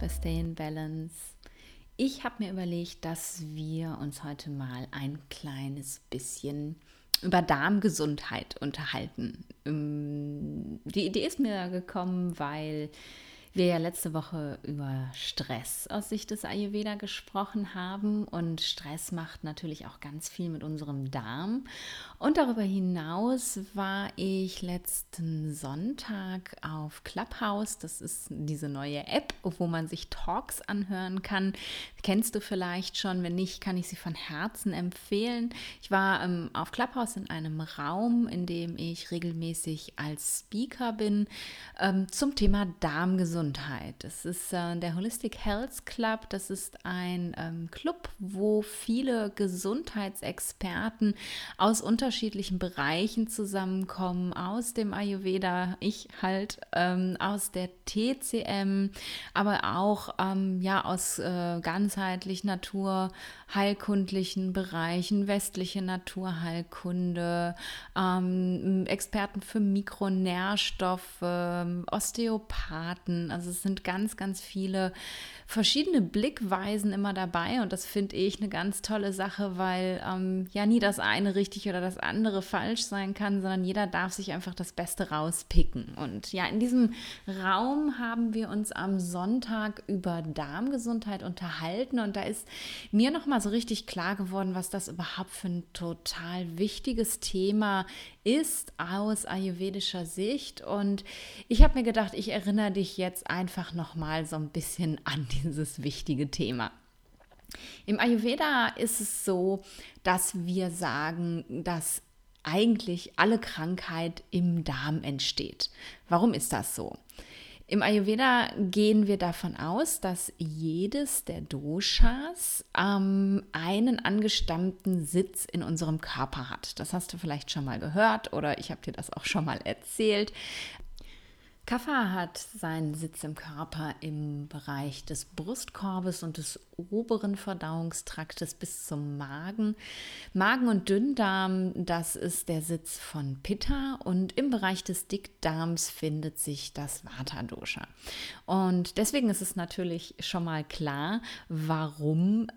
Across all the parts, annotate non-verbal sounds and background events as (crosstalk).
bei Stay in Balance. Ich habe mir überlegt, dass wir uns heute mal ein kleines bisschen über Darmgesundheit unterhalten. Ähm, die Idee ist mir gekommen, weil wir ja letzte Woche über Stress aus Sicht des Ayurveda gesprochen haben und Stress macht natürlich auch ganz viel mit unserem Darm. Und darüber hinaus war ich letzten Sonntag auf Clubhouse. Das ist diese neue App, wo man sich Talks anhören kann. Kennst du vielleicht schon? Wenn nicht, kann ich sie von Herzen empfehlen. Ich war ähm, auf Clubhouse in einem Raum, in dem ich regelmäßig als Speaker bin ähm, zum Thema Darmgesundheit. Gesundheit. Das ist äh, der Holistic Health Club. Das ist ein ähm, Club, wo viele Gesundheitsexperten aus unterschiedlichen Bereichen zusammenkommen, aus dem Ayurveda, ich halt ähm, aus der TCM, aber auch ähm, ja aus äh, ganzheitlich naturheilkundlichen Bereichen, westliche Naturheilkunde, ähm, Experten für Mikronährstoffe, Osteopathen, also es sind ganz, ganz viele verschiedene Blickweisen immer dabei und das finde ich eine ganz tolle Sache, weil ähm, ja nie das eine richtig oder das andere falsch sein kann, sondern jeder darf sich einfach das Beste rauspicken. Und ja, in diesem Raum haben wir uns am Sonntag über Darmgesundheit unterhalten und da ist mir nochmal so richtig klar geworden, was das überhaupt für ein total wichtiges Thema ist aus ayurvedischer Sicht. Und ich habe mir gedacht, ich erinnere dich jetzt einfach nochmal so ein bisschen (laughs) an dieses wichtige Thema. Im Ayurveda ist es so, dass wir sagen, dass eigentlich alle Krankheit im Darm entsteht. Warum ist das so? Im Ayurveda gehen wir davon aus, dass jedes der Doshas ähm, einen angestammten Sitz in unserem Körper hat. Das hast du vielleicht schon mal gehört oder ich habe dir das auch schon mal erzählt. Kapha hat seinen Sitz im Körper im Bereich des Brustkorbes und des oberen Verdauungstraktes bis zum Magen. Magen und Dünndarm, das ist der Sitz von Pitta und im Bereich des Dickdarms findet sich das Vata-Dosha. Und deswegen ist es natürlich schon mal klar, warum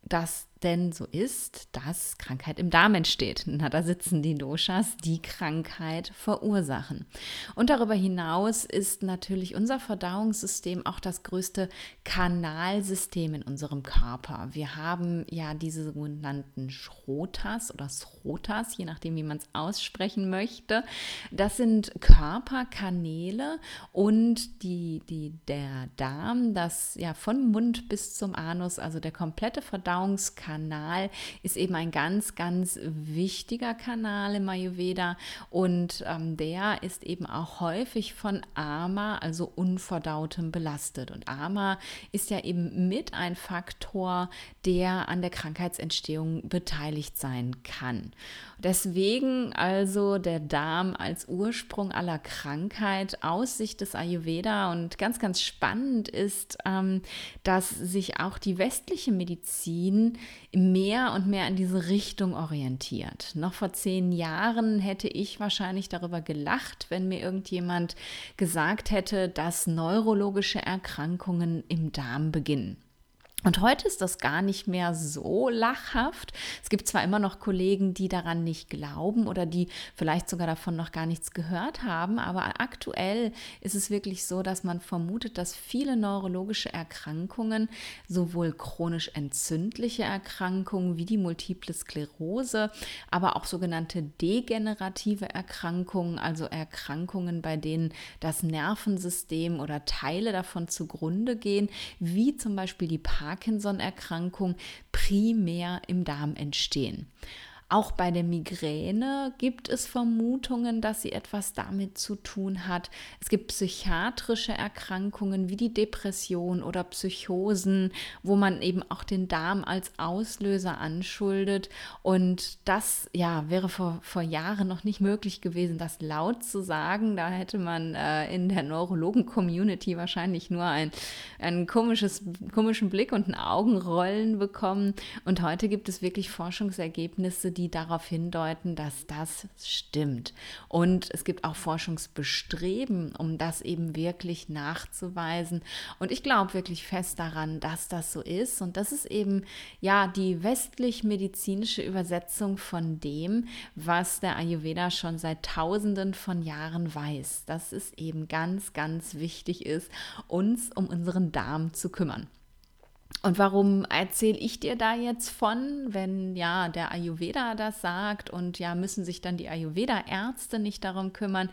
das denn so ist, dass Krankheit im Darm entsteht. Na, da sitzen die Doshas, die Krankheit verursachen. Und darüber hinaus ist natürlich unser Verdauungssystem auch das größte Kanalsystem in unserem Körper. Wir haben ja diese sogenannten Schrotas oder Srotas, je nachdem, wie man es aussprechen möchte. Das sind Körperkanäle und die, die, der Darm, das ja von Mund bis zum Anus, also der komplette Verdauungskanal, Kanal ist eben ein ganz, ganz wichtiger Kanal im Ayurveda und ähm, der ist eben auch häufig von Ama, also Unverdautem, belastet. Und Ama ist ja eben mit ein Faktor, der an der Krankheitsentstehung beteiligt sein kann. Deswegen also der Darm als Ursprung aller Krankheit aus Sicht des Ayurveda. Und ganz, ganz spannend ist, ähm, dass sich auch die westliche Medizin mehr und mehr in diese Richtung orientiert. Noch vor zehn Jahren hätte ich wahrscheinlich darüber gelacht, wenn mir irgendjemand gesagt hätte, dass neurologische Erkrankungen im Darm beginnen. Und heute ist das gar nicht mehr so lachhaft. Es gibt zwar immer noch Kollegen, die daran nicht glauben oder die vielleicht sogar davon noch gar nichts gehört haben, aber aktuell ist es wirklich so, dass man vermutet, dass viele neurologische Erkrankungen, sowohl chronisch entzündliche Erkrankungen wie die multiple Sklerose, aber auch sogenannte degenerative Erkrankungen, also Erkrankungen, bei denen das Nervensystem oder Teile davon zugrunde gehen, wie zum Beispiel die Parkinson Parkinson-Erkrankung primär im Darm entstehen. Auch bei der Migräne gibt es Vermutungen, dass sie etwas damit zu tun hat. Es gibt psychiatrische Erkrankungen wie die Depression oder Psychosen, wo man eben auch den Darm als Auslöser anschuldet. Und das ja, wäre vor, vor Jahren noch nicht möglich gewesen, das laut zu sagen. Da hätte man äh, in der Neurologen-Community wahrscheinlich nur ein, ein komisches, komischen Blick und ein Augenrollen bekommen. Und heute gibt es wirklich Forschungsergebnisse, die die darauf hindeuten, dass das stimmt. Und es gibt auch Forschungsbestreben, um das eben wirklich nachzuweisen. Und ich glaube wirklich fest daran, dass das so ist. Und das ist eben ja die westlich-medizinische Übersetzung von dem, was der Ayurveda schon seit Tausenden von Jahren weiß. Dass es eben ganz, ganz wichtig ist, uns um unseren Darm zu kümmern. Und warum erzähle ich dir da jetzt von, wenn ja der Ayurveda das sagt und ja müssen sich dann die Ayurveda-Ärzte nicht darum kümmern?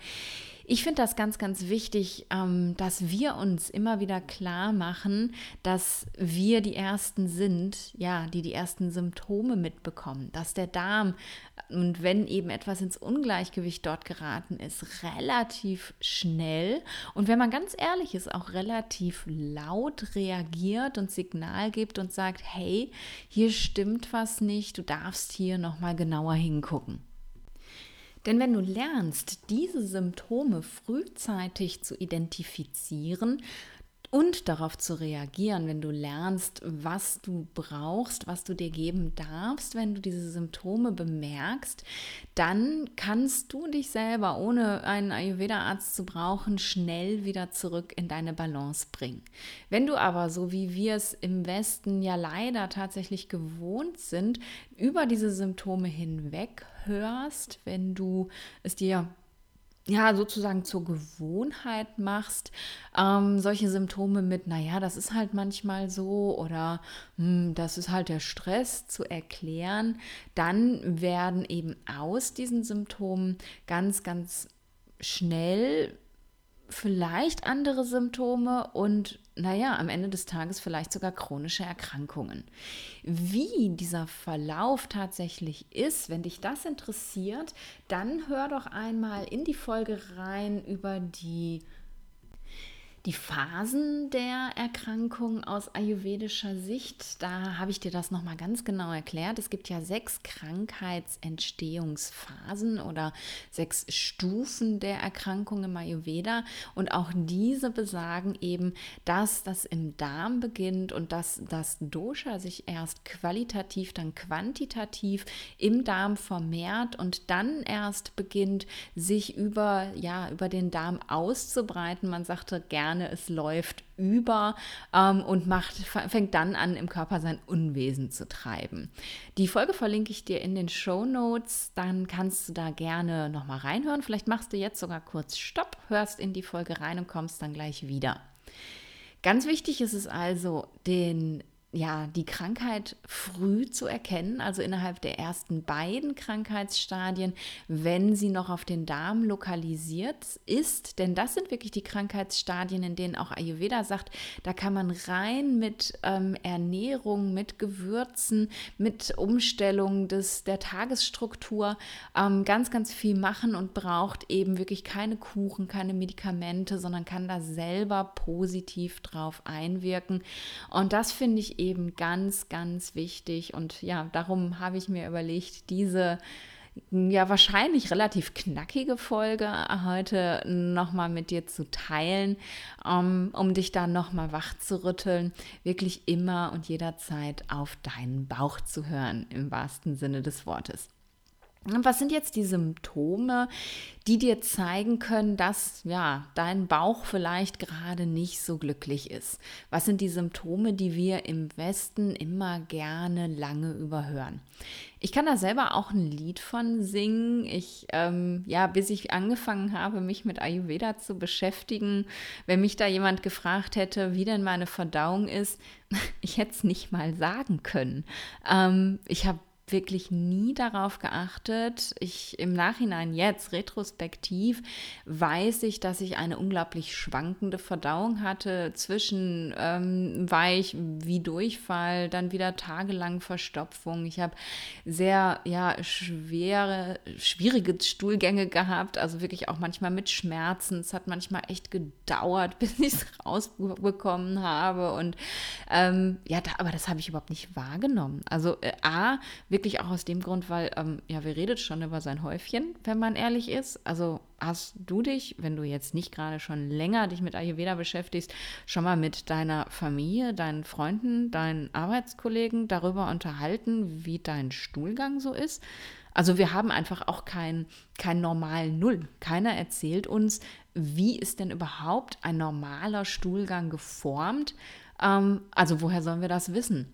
Ich finde das ganz, ganz wichtig, ähm, dass wir uns immer wieder klar machen, dass wir die Ersten sind, ja, die die ersten Symptome mitbekommen, dass der Darm und wenn eben etwas ins Ungleichgewicht dort geraten ist, relativ schnell und wenn man ganz ehrlich ist, auch relativ laut reagiert und Signal gibt und sagt, hey, hier stimmt was nicht, du darfst hier nochmal genauer hingucken. Denn wenn du lernst, diese Symptome frühzeitig zu identifizieren, und darauf zu reagieren, wenn du lernst, was du brauchst, was du dir geben darfst, wenn du diese Symptome bemerkst, dann kannst du dich selber, ohne einen Ayurveda-Arzt zu brauchen, schnell wieder zurück in deine Balance bringen. Wenn du aber, so wie wir es im Westen ja leider tatsächlich gewohnt sind, über diese Symptome hinweg hörst, wenn du es dir ja, sozusagen zur Gewohnheit machst, ähm, solche Symptome mit, naja, das ist halt manchmal so oder hm, das ist halt der Stress zu erklären, dann werden eben aus diesen Symptomen ganz, ganz schnell vielleicht andere Symptome und naja, am Ende des Tages vielleicht sogar chronische Erkrankungen. Wie dieser Verlauf tatsächlich ist, wenn dich das interessiert, dann hör doch einmal in die Folge rein über die die Phasen der Erkrankung aus ayurvedischer Sicht, da habe ich dir das nochmal ganz genau erklärt. Es gibt ja sechs Krankheitsentstehungsphasen oder sechs Stufen der Erkrankung im Ayurveda. Und auch diese besagen eben, dass das im Darm beginnt und dass das Dosha sich erst qualitativ, dann quantitativ im Darm vermehrt und dann erst beginnt, sich über, ja, über den Darm auszubreiten. Man sagte gerne, gerne, es läuft über ähm, und macht, fängt dann an, im Körper sein Unwesen zu treiben. Die Folge verlinke ich dir in den Show Notes, dann kannst du da gerne nochmal reinhören. Vielleicht machst du jetzt sogar kurz Stopp, hörst in die Folge rein und kommst dann gleich wieder. Ganz wichtig ist es also, den ja, die Krankheit früh zu erkennen, also innerhalb der ersten beiden Krankheitsstadien, wenn sie noch auf den Darm lokalisiert ist. Denn das sind wirklich die Krankheitsstadien, in denen auch Ayurveda sagt, da kann man rein mit ähm, Ernährung, mit Gewürzen, mit Umstellung des, der Tagesstruktur ähm, ganz, ganz viel machen und braucht eben wirklich keine Kuchen, keine Medikamente, sondern kann da selber positiv drauf einwirken. Und das finde ich eben ganz, ganz wichtig. Und ja, darum habe ich mir überlegt, diese ja wahrscheinlich relativ knackige Folge heute nochmal mit dir zu teilen, um, um dich dann nochmal wach zu rütteln, wirklich immer und jederzeit auf deinen Bauch zu hören, im wahrsten Sinne des Wortes. Was sind jetzt die Symptome, die dir zeigen können, dass ja, dein Bauch vielleicht gerade nicht so glücklich ist? Was sind die Symptome, die wir im Westen immer gerne lange überhören? Ich kann da selber auch ein Lied von singen. Ich, ähm, ja, bis ich angefangen habe, mich mit Ayurveda zu beschäftigen, wenn mich da jemand gefragt hätte, wie denn meine Verdauung ist, (laughs) ich hätte es nicht mal sagen können. Ähm, ich habe wirklich nie darauf geachtet. Ich im Nachhinein jetzt retrospektiv weiß ich, dass ich eine unglaublich schwankende Verdauung hatte zwischen ähm, weich wie Durchfall, dann wieder tagelang Verstopfung. Ich habe sehr ja schwere schwierige Stuhlgänge gehabt, also wirklich auch manchmal mit Schmerzen. Es hat manchmal echt gedauert, (laughs) bis ich es rausbekommen habe und ähm, ja, da, aber das habe ich überhaupt nicht wahrgenommen. Also äh, a wirklich Wirklich auch aus dem Grund, weil, ähm, ja, wir redet schon über sein Häufchen, wenn man ehrlich ist. Also hast du dich, wenn du jetzt nicht gerade schon länger dich mit Ayurveda beschäftigst, schon mal mit deiner Familie, deinen Freunden, deinen Arbeitskollegen darüber unterhalten, wie dein Stuhlgang so ist? Also wir haben einfach auch kein, kein normalen Null. Keiner erzählt uns, wie ist denn überhaupt ein normaler Stuhlgang geformt. Ähm, also woher sollen wir das wissen?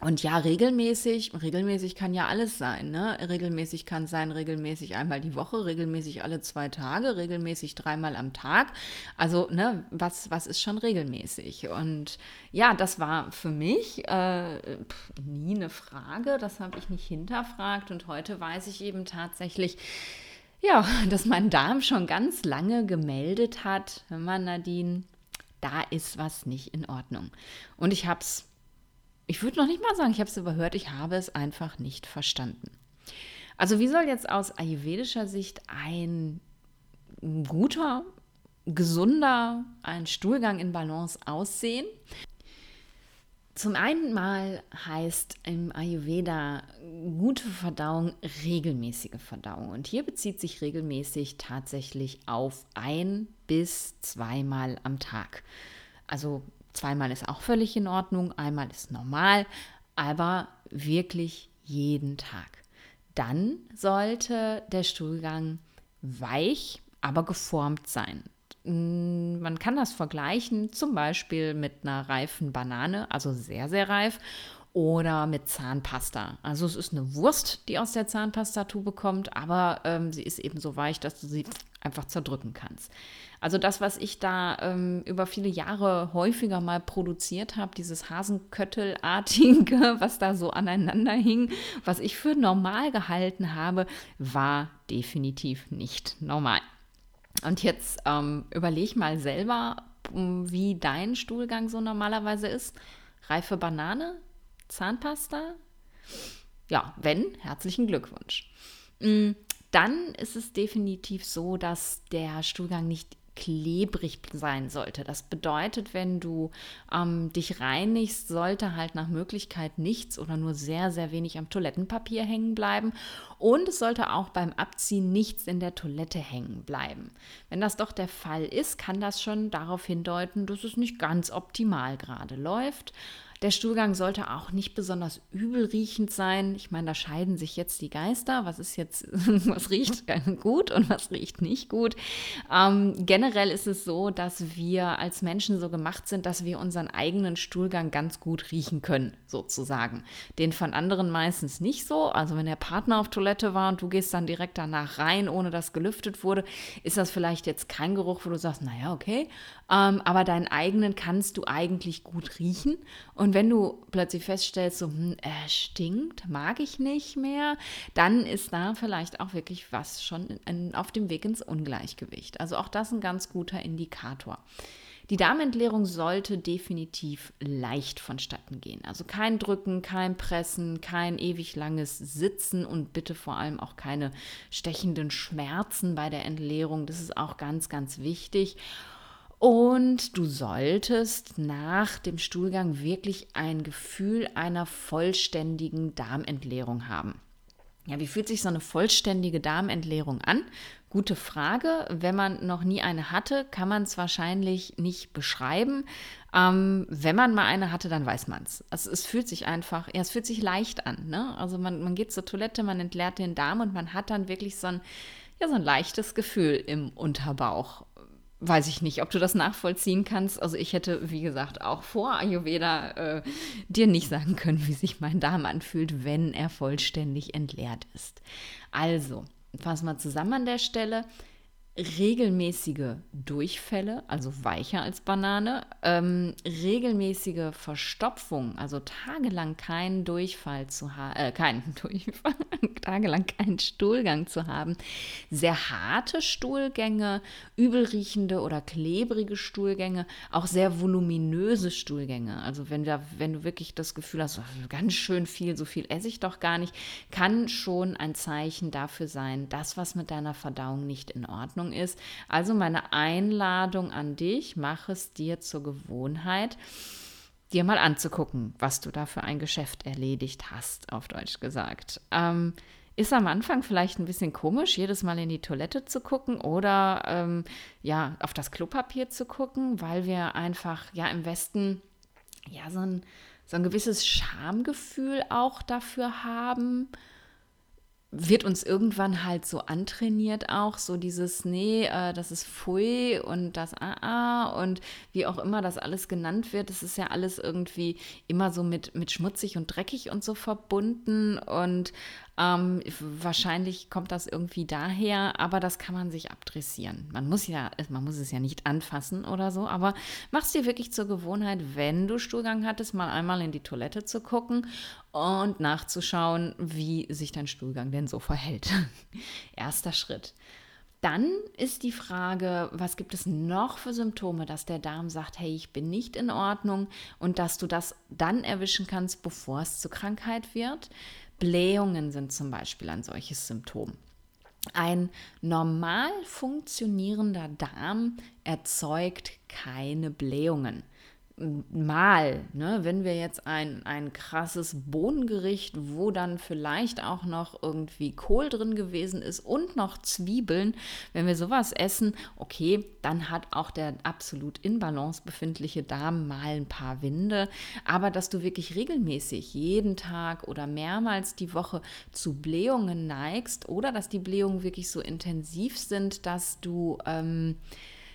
Und ja, regelmäßig, regelmäßig kann ja alles sein. Ne? Regelmäßig kann sein, regelmäßig einmal die Woche, regelmäßig alle zwei Tage, regelmäßig dreimal am Tag. Also, ne, was, was ist schon regelmäßig? Und ja, das war für mich äh, nie eine Frage, das habe ich nicht hinterfragt. Und heute weiß ich eben tatsächlich, ja, (laughs) dass mein Darm schon ganz lange gemeldet hat, wenn man Nadine, da ist was nicht in Ordnung. Und ich habe es ich würde noch nicht mal sagen, ich habe es überhört, ich habe es einfach nicht verstanden. Also wie soll jetzt aus ayurvedischer Sicht ein guter, gesunder, ein Stuhlgang in Balance aussehen? Zum einen mal heißt im Ayurveda gute Verdauung regelmäßige Verdauung. Und hier bezieht sich regelmäßig tatsächlich auf ein bis zweimal am Tag. Also Zweimal ist auch völlig in Ordnung, einmal ist normal, aber wirklich jeden Tag. Dann sollte der Stuhlgang weich, aber geformt sein. Mm, man kann das vergleichen zum Beispiel mit einer reifen Banane, also sehr, sehr reif, oder mit Zahnpasta. Also es ist eine Wurst, die aus der Zahnpastatube kommt, aber ähm, sie ist eben so weich, dass du sie einfach zerdrücken kannst. Also das, was ich da ähm, über viele Jahre häufiger mal produziert habe, dieses Hasenköttelartige, (laughs) was da so aneinander hing, was ich für normal gehalten habe, war definitiv nicht normal. Und jetzt ähm, überleg mal selber, wie dein Stuhlgang so normalerweise ist. Reife Banane, Zahnpasta? Ja, wenn, herzlichen Glückwunsch. Mm, dann ist es definitiv so, dass der Stuhlgang nicht klebrig sein sollte. Das bedeutet, wenn du ähm, dich reinigst, sollte halt nach Möglichkeit nichts oder nur sehr, sehr wenig am Toilettenpapier hängen bleiben. Und es sollte auch beim Abziehen nichts in der Toilette hängen bleiben. Wenn das doch der Fall ist, kann das schon darauf hindeuten, dass es nicht ganz optimal gerade läuft. Der Stuhlgang sollte auch nicht besonders übelriechend sein. Ich meine, da scheiden sich jetzt die Geister. Was ist jetzt, (laughs) was riecht gut und was riecht nicht gut? Ähm, generell ist es so, dass wir als Menschen so gemacht sind, dass wir unseren eigenen Stuhlgang ganz gut riechen können, sozusagen. Den von anderen meistens nicht so. Also wenn der Partner auf Toilette war und du gehst dann direkt danach rein, ohne dass gelüftet wurde, ist das vielleicht jetzt kein Geruch, wo du sagst, naja, okay. Ähm, aber deinen eigenen kannst du eigentlich gut riechen. Und wenn du plötzlich feststellst, so, hm, er stinkt, mag ich nicht mehr, dann ist da vielleicht auch wirklich was schon in, auf dem Weg ins Ungleichgewicht. Also auch das ein ganz guter Indikator. Die Darmentleerung sollte definitiv leicht vonstatten gehen. Also kein Drücken, kein Pressen, kein ewig langes Sitzen und bitte vor allem auch keine stechenden Schmerzen bei der Entleerung. Das ist auch ganz, ganz wichtig. Und du solltest nach dem Stuhlgang wirklich ein Gefühl einer vollständigen Darmentleerung haben. Ja, wie fühlt sich so eine vollständige Darmentleerung an? Gute Frage. Wenn man noch nie eine hatte, kann man es wahrscheinlich nicht beschreiben. Ähm, wenn man mal eine hatte, dann weiß man es. Also es fühlt sich einfach, ja, es fühlt sich leicht an. Ne? Also man, man geht zur Toilette, man entleert den Darm und man hat dann wirklich so ein, ja, so ein leichtes Gefühl im Unterbauch weiß ich nicht, ob du das nachvollziehen kannst. Also ich hätte, wie gesagt, auch vor Ayurveda äh, dir nicht sagen können, wie sich mein Darm anfühlt, wenn er vollständig entleert ist. Also, fassen wir zusammen an der Stelle regelmäßige Durchfälle, also weicher als Banane, ähm, regelmäßige Verstopfung, also tagelang keinen Durchfall zu haben, äh, keinen (laughs) Durchfall, tagelang keinen Stuhlgang zu haben, sehr harte Stuhlgänge, übelriechende oder klebrige Stuhlgänge, auch sehr voluminöse Stuhlgänge. Also wenn, da, wenn du wirklich das Gefühl hast, oh, ganz schön viel, so viel esse ich doch gar nicht, kann schon ein Zeichen dafür sein, dass was mit deiner Verdauung nicht in Ordnung Ordnung ist. Also meine Einladung an dich, mach es dir zur Gewohnheit, dir mal anzugucken, was du da für ein Geschäft erledigt hast, auf Deutsch gesagt. Ähm, ist am Anfang vielleicht ein bisschen komisch, jedes Mal in die Toilette zu gucken oder ähm, ja, auf das Klopapier zu gucken, weil wir einfach ja im Westen ja so ein, so ein gewisses Schamgefühl auch dafür haben wird uns irgendwann halt so antrainiert auch, so dieses, nee, äh, das ist Pfui und das AA und wie auch immer das alles genannt wird, das ist ja alles irgendwie immer so mit, mit schmutzig und dreckig und so verbunden und ähm, wahrscheinlich kommt das irgendwie daher, aber das kann man sich abdressieren. Man muss ja, man muss es ja nicht anfassen oder so, aber mach es dir wirklich zur Gewohnheit, wenn du Stuhlgang hattest, mal einmal in die Toilette zu gucken und nachzuschauen, wie sich dein Stuhlgang denn so verhält. (laughs) Erster Schritt. Dann ist die Frage, was gibt es noch für Symptome, dass der Darm sagt, hey, ich bin nicht in Ordnung und dass du das dann erwischen kannst, bevor es zur Krankheit wird. Blähungen sind zum Beispiel ein solches Symptom. Ein normal funktionierender Darm erzeugt keine Blähungen mal, ne, wenn wir jetzt ein, ein krasses Bohnengericht, wo dann vielleicht auch noch irgendwie Kohl drin gewesen ist und noch Zwiebeln, wenn wir sowas essen, okay, dann hat auch der absolut in Balance befindliche Darm mal ein paar Winde. Aber dass du wirklich regelmäßig jeden Tag oder mehrmals die Woche zu Blähungen neigst oder dass die Blähungen wirklich so intensiv sind, dass du ähm,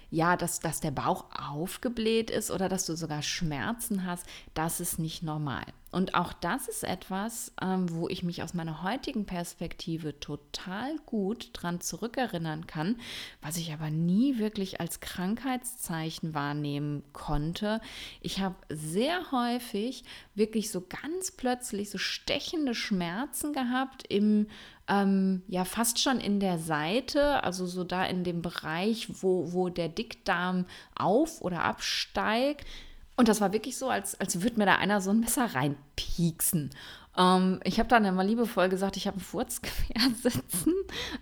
ja, dass, dass der Bauch aufgebläht ist oder dass du sogar Schmerzen hast, das ist nicht normal. Und auch das ist etwas, ähm, wo ich mich aus meiner heutigen Perspektive total gut dran zurückerinnern kann, was ich aber nie wirklich als Krankheitszeichen wahrnehmen konnte. Ich habe sehr häufig wirklich so ganz plötzlich so stechende Schmerzen gehabt im ähm, ja fast schon in der Seite, also so da in dem Bereich, wo, wo der Dickdarm auf oder absteigt. Und das war wirklich so, als, als würde mir da einer so ein Messer reinpieksen. Ähm, ich habe dann immer liebevoll gesagt, ich habe einen Furz (laughs) sitzen.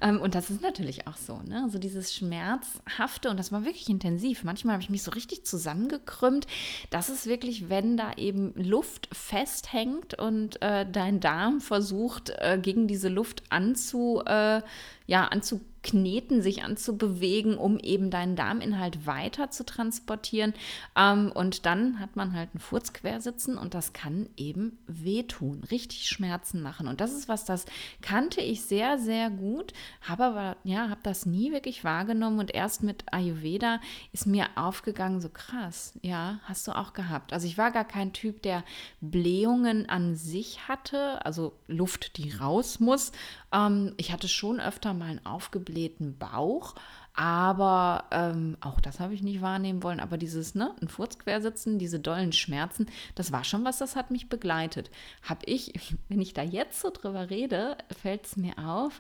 Ähm, und das ist natürlich auch so, ne? So dieses Schmerzhafte und das war wirklich intensiv. Manchmal habe ich mich so richtig zusammengekrümmt. Das ist wirklich, wenn da eben Luft festhängt und äh, dein Darm versucht, äh, gegen diese Luft anzu, äh, ja, anzukneten kneten, sich anzubewegen, um eben deinen Darminhalt weiter zu transportieren. Ähm, und dann hat man halt einen Furz quersitzen und das kann eben wehtun, richtig Schmerzen machen. Und das ist was, das kannte ich sehr, sehr gut, habe aber, ja, habe das nie wirklich wahrgenommen und erst mit Ayurveda ist mir aufgegangen, so krass, ja, hast du auch gehabt. Also ich war gar kein Typ, der Blähungen an sich hatte, also Luft, die raus muss. Ähm, ich hatte schon öfter mal einen aufgeblähten Bauch. Aber ähm, auch das habe ich nicht wahrnehmen wollen. Aber dieses, ne, ein Furz quersitzen, diese dollen Schmerzen, das war schon was, das hat mich begleitet. Habe ich, (laughs) wenn ich da jetzt so drüber rede, fällt es mir auf,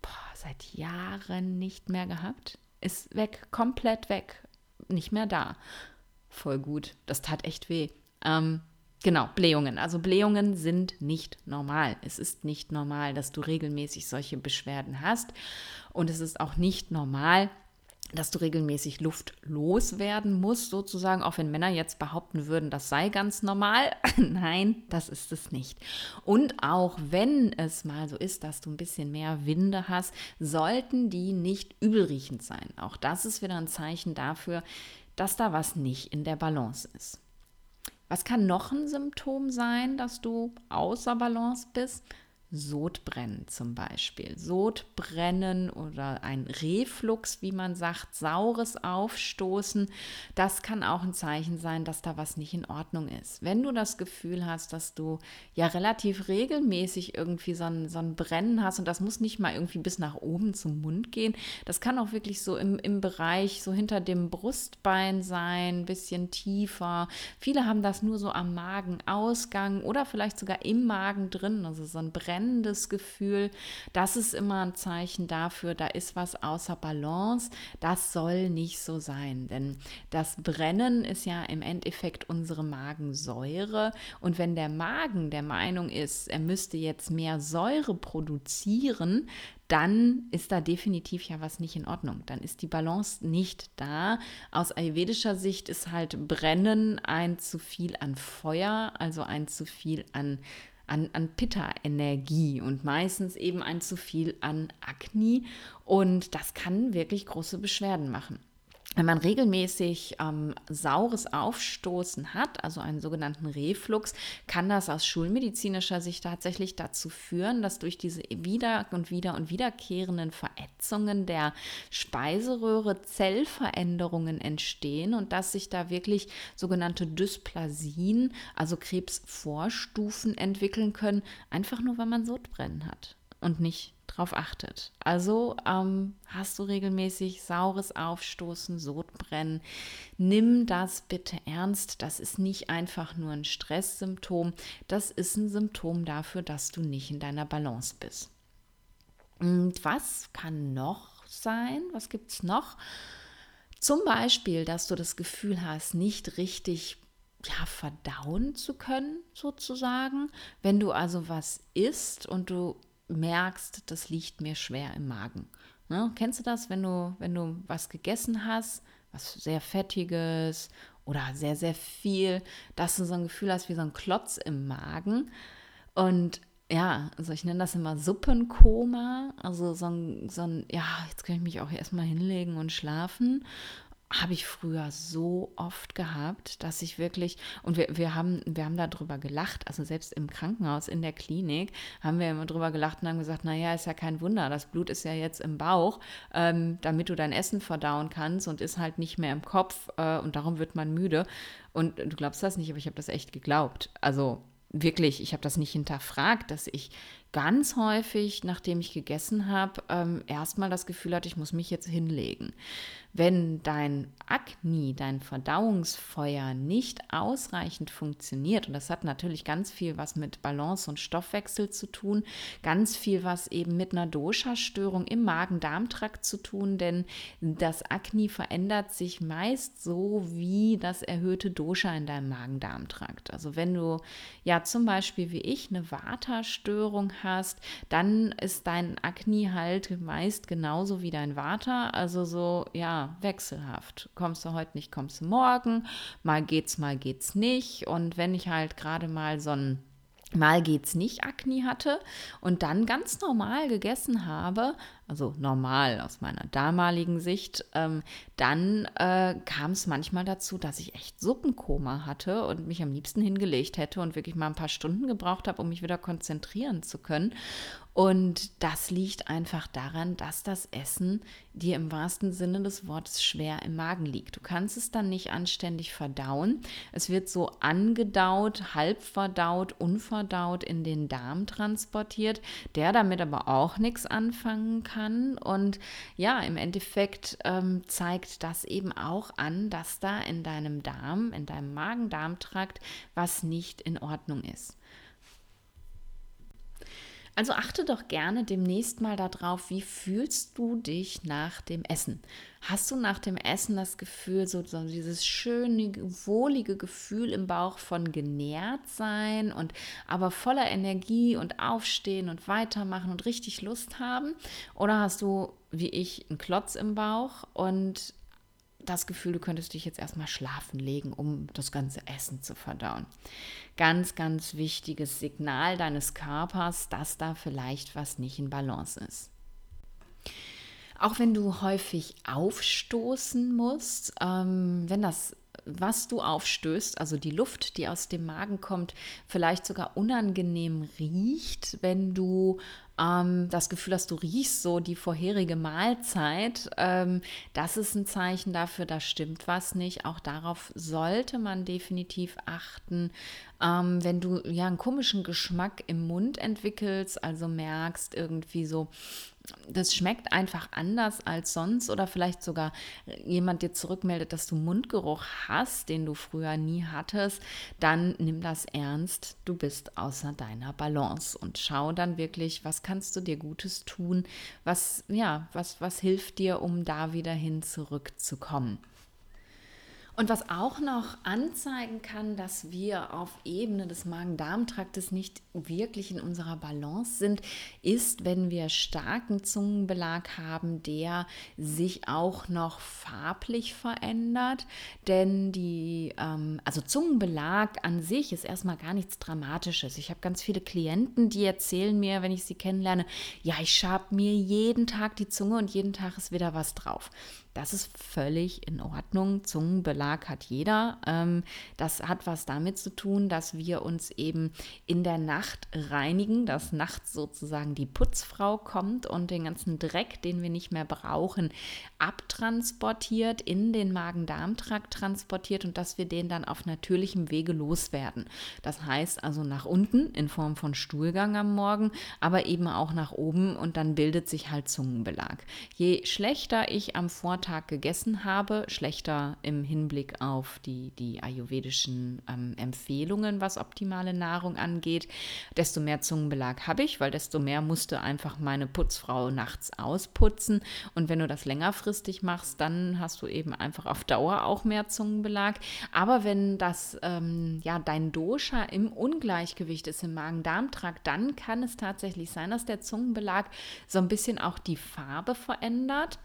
boah, seit Jahren nicht mehr gehabt. Ist weg, komplett weg, nicht mehr da. Voll gut, das tat echt weh. Ähm, Genau, Blähungen. Also Blähungen sind nicht normal. Es ist nicht normal, dass du regelmäßig solche Beschwerden hast. Und es ist auch nicht normal, dass du regelmäßig Luft loswerden musst, sozusagen, auch wenn Männer jetzt behaupten würden, das sei ganz normal. (laughs) Nein, das ist es nicht. Und auch wenn es mal so ist, dass du ein bisschen mehr Winde hast, sollten die nicht übelriechend sein. Auch das ist wieder ein Zeichen dafür, dass da was nicht in der Balance ist. Was kann noch ein Symptom sein, dass du außer Balance bist? Sodbrennen zum Beispiel. Sodbrennen oder ein Reflux, wie man sagt, saures Aufstoßen, das kann auch ein Zeichen sein, dass da was nicht in Ordnung ist. Wenn du das Gefühl hast, dass du ja relativ regelmäßig irgendwie so ein, so ein Brennen hast und das muss nicht mal irgendwie bis nach oben zum Mund gehen, das kann auch wirklich so im, im Bereich so hinter dem Brustbein sein, ein bisschen tiefer. Viele haben das nur so am Magenausgang oder vielleicht sogar im Magen drin, also so ein Brennen brennendes Gefühl, das ist immer ein Zeichen dafür, da ist was außer Balance. Das soll nicht so sein, denn das Brennen ist ja im Endeffekt unsere Magensäure. Und wenn der Magen der Meinung ist, er müsste jetzt mehr Säure produzieren, dann ist da definitiv ja was nicht in Ordnung. Dann ist die Balance nicht da. Aus ayurvedischer Sicht ist halt Brennen ein zu viel an Feuer, also ein zu viel an an, an Pitta-Energie und meistens eben ein zu viel an Akne. Und das kann wirklich große Beschwerden machen. Wenn man regelmäßig ähm, saures Aufstoßen hat, also einen sogenannten Reflux, kann das aus schulmedizinischer Sicht tatsächlich dazu führen, dass durch diese wieder und wieder und wiederkehrenden Verätzungen der Speiseröhre Zellveränderungen entstehen und dass sich da wirklich sogenannte Dysplasien, also Krebsvorstufen entwickeln können, einfach nur weil man Sodbrennen hat und nicht drauf achtet. Also ähm, hast du regelmäßig saures Aufstoßen, Sodbrennen, nimm das bitte ernst. Das ist nicht einfach nur ein Stresssymptom, das ist ein Symptom dafür, dass du nicht in deiner Balance bist. Und was kann noch sein? Was gibt es noch? Zum Beispiel, dass du das Gefühl hast, nicht richtig ja, verdauen zu können, sozusagen. Wenn du also was isst und du merkst, das liegt mir schwer im Magen. Ne? Kennst du das, wenn du, wenn du was gegessen hast, was sehr Fettiges oder sehr, sehr viel, dass du so ein Gefühl hast wie so ein Klotz im Magen. Und ja, also ich nenne das immer Suppenkoma, also so ein, so ein, ja, jetzt kann ich mich auch erstmal hinlegen und schlafen habe ich früher so oft gehabt, dass ich wirklich, und wir, wir, haben, wir haben darüber gelacht, also selbst im Krankenhaus, in der Klinik, haben wir immer drüber gelacht und haben gesagt, naja, ist ja kein Wunder, das Blut ist ja jetzt im Bauch, ähm, damit du dein Essen verdauen kannst und ist halt nicht mehr im Kopf äh, und darum wird man müde. Und du glaubst das nicht, aber ich habe das echt geglaubt. Also wirklich, ich habe das nicht hinterfragt, dass ich ganz häufig, nachdem ich gegessen habe, ähm, erstmal das Gefühl hatte, ich muss mich jetzt hinlegen. Wenn dein Akne, dein Verdauungsfeuer nicht ausreichend funktioniert, und das hat natürlich ganz viel was mit Balance und Stoffwechsel zu tun, ganz viel was eben mit einer Dosha-Störung im Magen-Darm-Trakt zu tun, denn das Akne verändert sich meist so wie das erhöhte Dosha in deinem Magen-Darm-Trakt. Also wenn du ja zum Beispiel wie ich eine Vata-Störung hast, dann ist dein Akne halt meist genauso wie dein Vata, also so ja wechselhaft. Kommst du heute nicht, kommst du morgen. Mal geht's, mal geht's nicht. Und wenn ich halt gerade mal so ein Mal geht's nicht Akne hatte und dann ganz normal gegessen habe, also normal aus meiner damaligen Sicht, ähm, dann äh, kam es manchmal dazu, dass ich echt Suppenkoma hatte und mich am liebsten hingelegt hätte und wirklich mal ein paar Stunden gebraucht habe, um mich wieder konzentrieren zu können. Und das liegt einfach daran, dass das Essen dir im wahrsten Sinne des Wortes schwer im Magen liegt. Du kannst es dann nicht anständig verdauen. Es wird so angedaut, halb verdaut, unverdaut in den Darm transportiert, der damit aber auch nichts anfangen kann. Und ja, im Endeffekt ähm, zeigt das eben auch an, dass da in deinem Darm, in deinem Magen-Darm-Trakt was nicht in Ordnung ist. Also achte doch gerne demnächst mal darauf, wie fühlst du dich nach dem Essen? Hast du nach dem Essen das Gefühl, so, so dieses schöne, wohlige Gefühl im Bauch von genährt sein und aber voller Energie und aufstehen und weitermachen und richtig Lust haben? Oder hast du, wie ich, einen Klotz im Bauch und das Gefühl, du könntest dich jetzt erstmal schlafen legen, um das ganze Essen zu verdauen. Ganz, ganz wichtiges Signal deines Körpers, dass da vielleicht was nicht in Balance ist. Auch wenn du häufig aufstoßen musst, ähm, wenn das was du aufstößt, also die Luft, die aus dem Magen kommt, vielleicht sogar unangenehm riecht, wenn du ähm, das Gefühl hast, du riechst so die vorherige Mahlzeit, ähm, das ist ein Zeichen dafür, da stimmt was nicht. Auch darauf sollte man definitiv achten. Ähm, wenn du ja einen komischen Geschmack im Mund entwickelst, also merkst irgendwie so, das schmeckt einfach anders als sonst oder vielleicht sogar jemand dir zurückmeldet, dass du Mundgeruch hast, den du früher nie hattest, dann nimm das ernst. Du bist außer deiner Balance und schau dann wirklich, was kannst du dir Gutes tun, was ja, was was hilft dir, um da wieder hin zurückzukommen. Und was auch noch anzeigen kann, dass wir auf Ebene des Magen-Darm-Traktes nicht wirklich in unserer Balance sind, ist, wenn wir starken Zungenbelag haben, der sich auch noch farblich verändert. Denn die, ähm, also Zungenbelag an sich ist erstmal gar nichts Dramatisches. Ich habe ganz viele Klienten, die erzählen mir, wenn ich sie kennenlerne, ja, ich schabe mir jeden Tag die Zunge und jeden Tag ist wieder was drauf. Das ist völlig in Ordnung. Zungenbelag hat jeder. Ähm, das hat was damit zu tun, dass wir uns eben in der Nacht reinigen, dass nachts sozusagen die Putzfrau kommt und den ganzen Dreck, den wir nicht mehr brauchen, abtransportiert, in den Magen-Darm-Trakt transportiert und dass wir den dann auf natürlichem Wege loswerden. Das heißt also nach unten in Form von Stuhlgang am Morgen, aber eben auch nach oben und dann bildet sich halt Zungenbelag. Je schlechter ich am Vortag gegessen habe, schlechter im Hinblick auf die, die ayurvedischen ähm, Empfehlungen, was optimale Nahrung angeht, desto mehr Zungenbelag habe ich, weil desto mehr musste einfach meine Putzfrau nachts ausputzen. Und wenn du das längerfristig machst, dann hast du eben einfach auf Dauer auch mehr Zungenbelag. Aber wenn das ähm, ja dein Dosha im Ungleichgewicht ist im Magen-Darm-Trakt, dann kann es tatsächlich sein, dass der Zungenbelag so ein bisschen auch die Farbe verändert.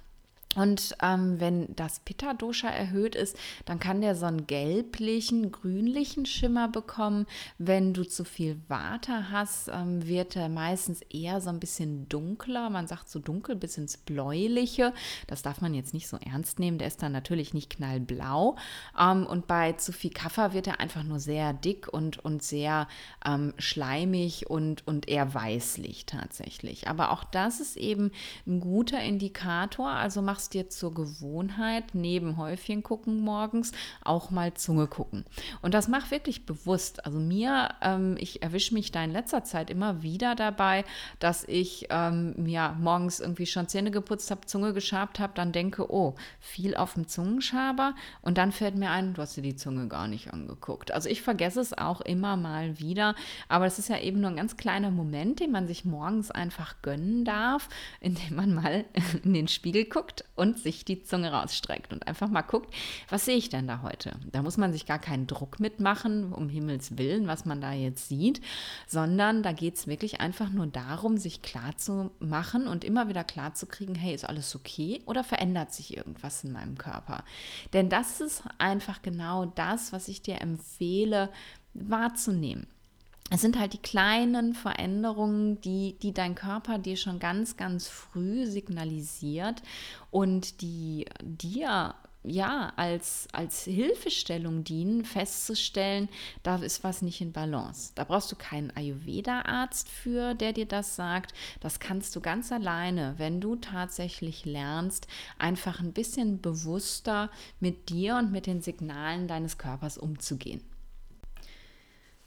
Und ähm, wenn das Pitta-Dosha erhöht ist, dann kann der so einen gelblichen, grünlichen Schimmer bekommen. Wenn du zu viel Water hast, ähm, wird er meistens eher so ein bisschen dunkler. Man sagt so dunkel bis ins Bläuliche. Das darf man jetzt nicht so ernst nehmen. Der ist dann natürlich nicht knallblau. Ähm, und bei zu viel Kaffer wird er einfach nur sehr dick und, und sehr ähm, schleimig und, und eher weißlich tatsächlich. Aber auch das ist eben ein guter Indikator. Also machst machst dir zur Gewohnheit, neben Häufchen gucken morgens, auch mal Zunge gucken. Und das mach wirklich bewusst. Also mir, ähm, ich erwische mich da in letzter Zeit immer wieder dabei, dass ich ähm, ja morgens irgendwie schon Zähne geputzt habe, Zunge geschabt habe, dann denke, oh, viel auf dem Zungenschaber und dann fällt mir ein, du hast dir die Zunge gar nicht angeguckt. Also ich vergesse es auch immer mal wieder, aber es ist ja eben nur ein ganz kleiner Moment, den man sich morgens einfach gönnen darf, indem man mal (laughs) in den Spiegel guckt und sich die Zunge rausstreckt und einfach mal guckt, was sehe ich denn da heute? Da muss man sich gar keinen Druck mitmachen, um Himmels Willen, was man da jetzt sieht, sondern da geht es wirklich einfach nur darum, sich klar zu machen und immer wieder klar zu kriegen, hey, ist alles okay oder verändert sich irgendwas in meinem Körper? Denn das ist einfach genau das, was ich dir empfehle wahrzunehmen es sind halt die kleinen Veränderungen, die, die dein Körper dir schon ganz, ganz früh signalisiert und die dir ja als, als Hilfestellung dienen, festzustellen, da ist was nicht in Balance. Da brauchst du keinen Ayurveda-Arzt für, der dir das sagt. Das kannst du ganz alleine, wenn du tatsächlich lernst, einfach ein bisschen bewusster mit dir und mit den Signalen deines Körpers umzugehen.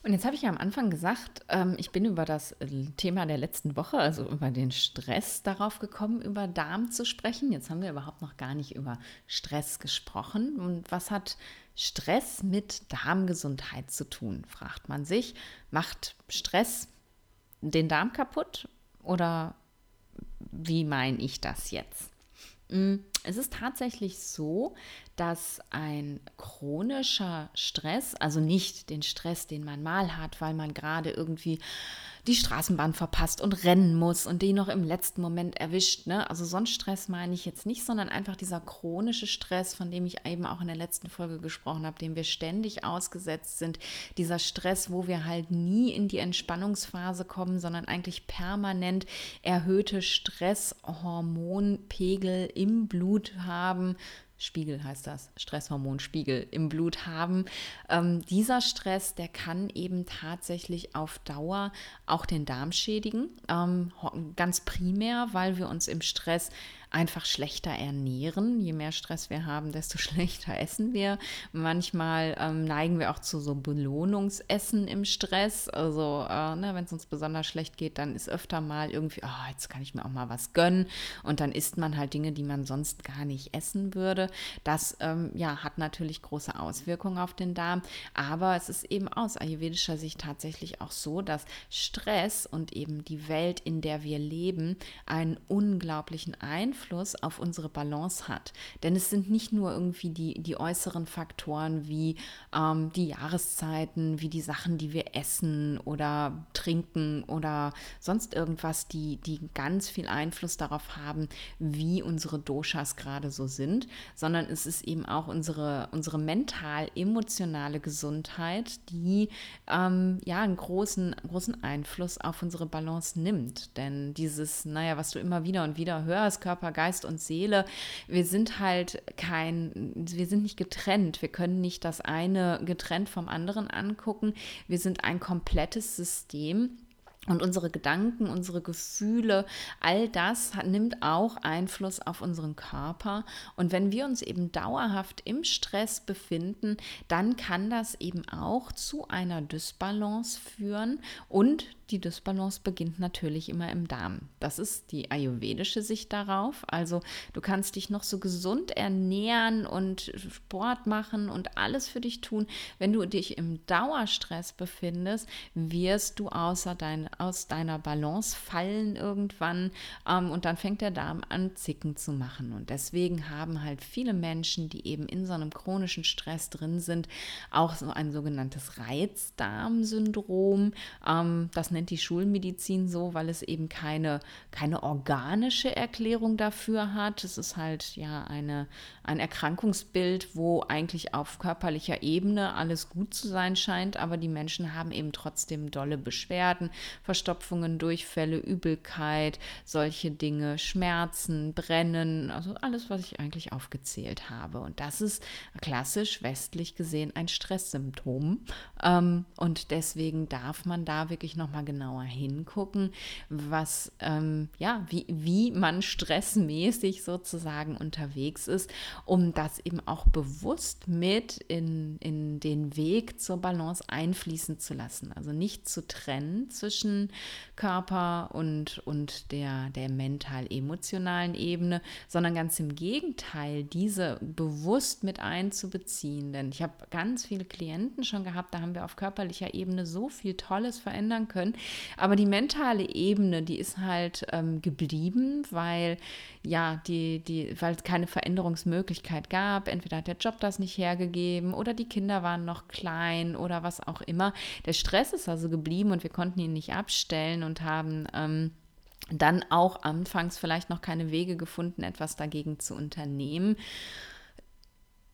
Und jetzt habe ich ja am Anfang gesagt, ähm, ich bin über das äh, Thema der letzten Woche, also über den Stress darauf gekommen, über Darm zu sprechen. Jetzt haben wir überhaupt noch gar nicht über Stress gesprochen. Und was hat Stress mit Darmgesundheit zu tun, fragt man sich. Macht Stress den Darm kaputt oder wie meine ich das jetzt? Mm, es ist tatsächlich so, dass ein chronischer Stress, also nicht den Stress, den man mal hat, weil man gerade irgendwie die Straßenbahn verpasst und rennen muss und die noch im letzten Moment erwischt. Ne? Also sonst Stress meine ich jetzt nicht, sondern einfach dieser chronische Stress, von dem ich eben auch in der letzten Folge gesprochen habe, dem wir ständig ausgesetzt sind. Dieser Stress, wo wir halt nie in die Entspannungsphase kommen, sondern eigentlich permanent erhöhte Stresshormonpegel im Blut haben, Spiegel heißt das, Stresshormonspiegel im Blut haben. Ähm, dieser Stress, der kann eben tatsächlich auf Dauer auch den Darm schädigen. Ähm, ganz primär, weil wir uns im Stress einfach schlechter ernähren. Je mehr Stress wir haben, desto (laughs) schlechter essen wir. Manchmal ähm, neigen wir auch zu so Belohnungsessen im Stress. Also äh, ne, wenn es uns besonders schlecht geht, dann ist öfter mal irgendwie, oh, jetzt kann ich mir auch mal was gönnen. Und dann isst man halt Dinge, die man sonst gar nicht essen würde. Das ähm, ja, hat natürlich große Auswirkungen auf den Darm. Aber es ist eben aus ayurvedischer Sicht tatsächlich auch so, dass Stress und eben die Welt, in der wir leben, einen unglaublichen Einfluss Einfluss auf unsere Balance hat. Denn es sind nicht nur irgendwie die, die äußeren Faktoren wie ähm, die Jahreszeiten, wie die Sachen, die wir essen oder trinken oder sonst irgendwas, die, die ganz viel Einfluss darauf haben, wie unsere Doshas gerade so sind, sondern es ist eben auch unsere, unsere mental-emotionale Gesundheit, die ähm, ja einen großen, großen Einfluss auf unsere Balance nimmt. Denn dieses, naja, was du immer wieder und wieder hörst, Körper Körper, Geist und Seele, wir sind halt kein, wir sind nicht getrennt. Wir können nicht das eine getrennt vom anderen angucken. Wir sind ein komplettes System. Und unsere Gedanken, unsere Gefühle, all das hat, nimmt auch Einfluss auf unseren Körper. Und wenn wir uns eben dauerhaft im Stress befinden, dann kann das eben auch zu einer Dysbalance führen und die Dysbalance beginnt natürlich immer im Darm. Das ist die ayurvedische Sicht darauf. Also du kannst dich noch so gesund ernähren und Sport machen und alles für dich tun. Wenn du dich im Dauerstress befindest, wirst du außer dein, aus deiner Balance fallen irgendwann ähm, und dann fängt der Darm an, Zicken zu machen. Und deswegen haben halt viele Menschen, die eben in so einem chronischen Stress drin sind, auch so ein sogenanntes Reizdarmsyndrom. Ähm, das nennt die Schulmedizin so, weil es eben keine, keine organische Erklärung dafür hat. Es ist halt ja eine, ein Erkrankungsbild, wo eigentlich auf körperlicher Ebene alles gut zu sein scheint, aber die Menschen haben eben trotzdem dolle Beschwerden, Verstopfungen, Durchfälle, Übelkeit, solche Dinge, Schmerzen, Brennen, also alles, was ich eigentlich aufgezählt habe. Und das ist klassisch westlich gesehen ein Stresssymptom. Ähm, und deswegen darf man da wirklich nochmal genauer hingucken, was, ähm, ja, wie, wie man stressmäßig sozusagen unterwegs ist, um das eben auch bewusst mit in, in den Weg zur Balance einfließen zu lassen. Also nicht zu trennen zwischen Körper und, und der, der mental-emotionalen Ebene, sondern ganz im Gegenteil, diese bewusst mit einzubeziehen. Denn ich habe ganz viele Klienten schon gehabt, da haben wir auf körperlicher Ebene so viel Tolles verändern können. Aber die mentale Ebene, die ist halt ähm, geblieben, weil ja, die, die, weil es keine Veränderungsmöglichkeit gab. Entweder hat der Job das nicht hergegeben oder die Kinder waren noch klein oder was auch immer. Der Stress ist also geblieben und wir konnten ihn nicht abstellen und haben ähm, dann auch anfangs vielleicht noch keine Wege gefunden, etwas dagegen zu unternehmen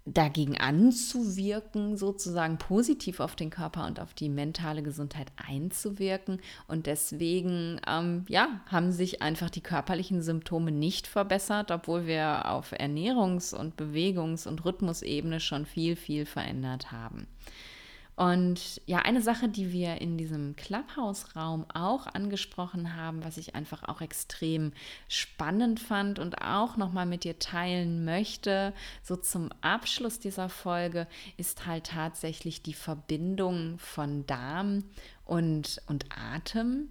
dagegen anzuwirken, sozusagen positiv auf den Körper und auf die mentale Gesundheit einzuwirken. Und deswegen, ähm, ja, haben sich einfach die körperlichen Symptome nicht verbessert, obwohl wir auf Ernährungs- und Bewegungs- und Rhythmusebene schon viel, viel verändert haben. Und ja, eine Sache, die wir in diesem Clubhouse-Raum auch angesprochen haben, was ich einfach auch extrem spannend fand und auch nochmal mit dir teilen möchte, so zum Abschluss dieser Folge, ist halt tatsächlich die Verbindung von Darm und, und Atem.